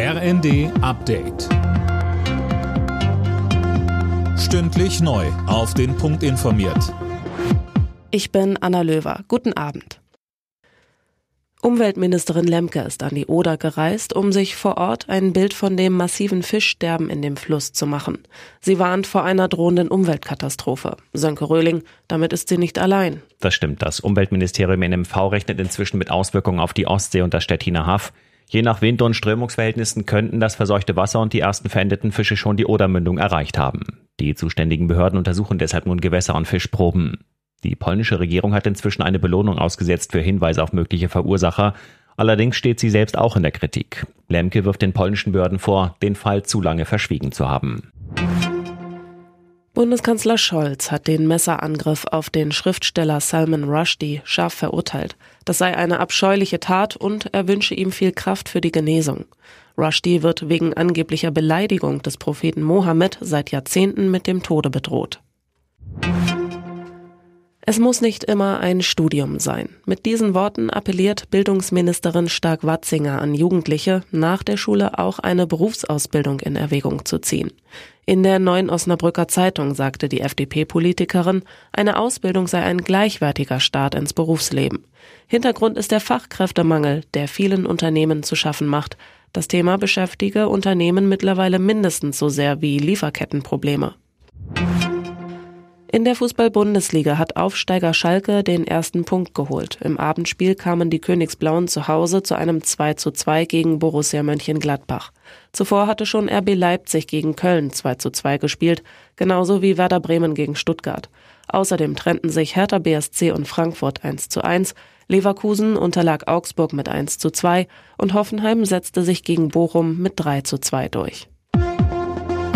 RND Update. Stündlich neu. Auf den Punkt informiert. Ich bin Anna Löwer. Guten Abend. Umweltministerin Lemke ist an die Oder gereist, um sich vor Ort ein Bild von dem massiven Fischsterben in dem Fluss zu machen. Sie warnt vor einer drohenden Umweltkatastrophe. Sönke Röhling, damit ist sie nicht allein. Das stimmt. Das Umweltministerium NMV rechnet inzwischen mit Auswirkungen auf die Ostsee und das Stettiner Haff. Je nach Wind- und Strömungsverhältnissen könnten das verseuchte Wasser und die ersten verendeten Fische schon die Odermündung erreicht haben. Die zuständigen Behörden untersuchen deshalb nun Gewässer- und Fischproben. Die polnische Regierung hat inzwischen eine Belohnung ausgesetzt für Hinweise auf mögliche Verursacher. Allerdings steht sie selbst auch in der Kritik. Lemke wirft den polnischen Behörden vor, den Fall zu lange verschwiegen zu haben. Bundeskanzler Scholz hat den Messerangriff auf den Schriftsteller Salman Rushdie scharf verurteilt. Das sei eine abscheuliche Tat und er wünsche ihm viel Kraft für die Genesung. Rushdie wird wegen angeblicher Beleidigung des Propheten Mohammed seit Jahrzehnten mit dem Tode bedroht. Es muss nicht immer ein Studium sein. Mit diesen Worten appelliert Bildungsministerin Stark-Watzinger an Jugendliche, nach der Schule auch eine Berufsausbildung in Erwägung zu ziehen. In der neuen Osnabrücker Zeitung sagte die FDP-Politikerin, eine Ausbildung sei ein gleichwertiger Start ins Berufsleben. Hintergrund ist der Fachkräftemangel, der vielen Unternehmen zu schaffen macht. Das Thema beschäftige Unternehmen mittlerweile mindestens so sehr wie Lieferkettenprobleme. In der Fußball-Bundesliga hat Aufsteiger Schalke den ersten Punkt geholt. Im Abendspiel kamen die Königsblauen zu Hause zu einem 2 zu 2 gegen Borussia Mönchengladbach. Zuvor hatte schon RB Leipzig gegen Köln 2 zu 2 gespielt, genauso wie Werder Bremen gegen Stuttgart. Außerdem trennten sich Hertha BSC und Frankfurt 1 zu 1, Leverkusen unterlag Augsburg mit 1 zu 2 und Hoffenheim setzte sich gegen Bochum mit 3 zu 2 durch.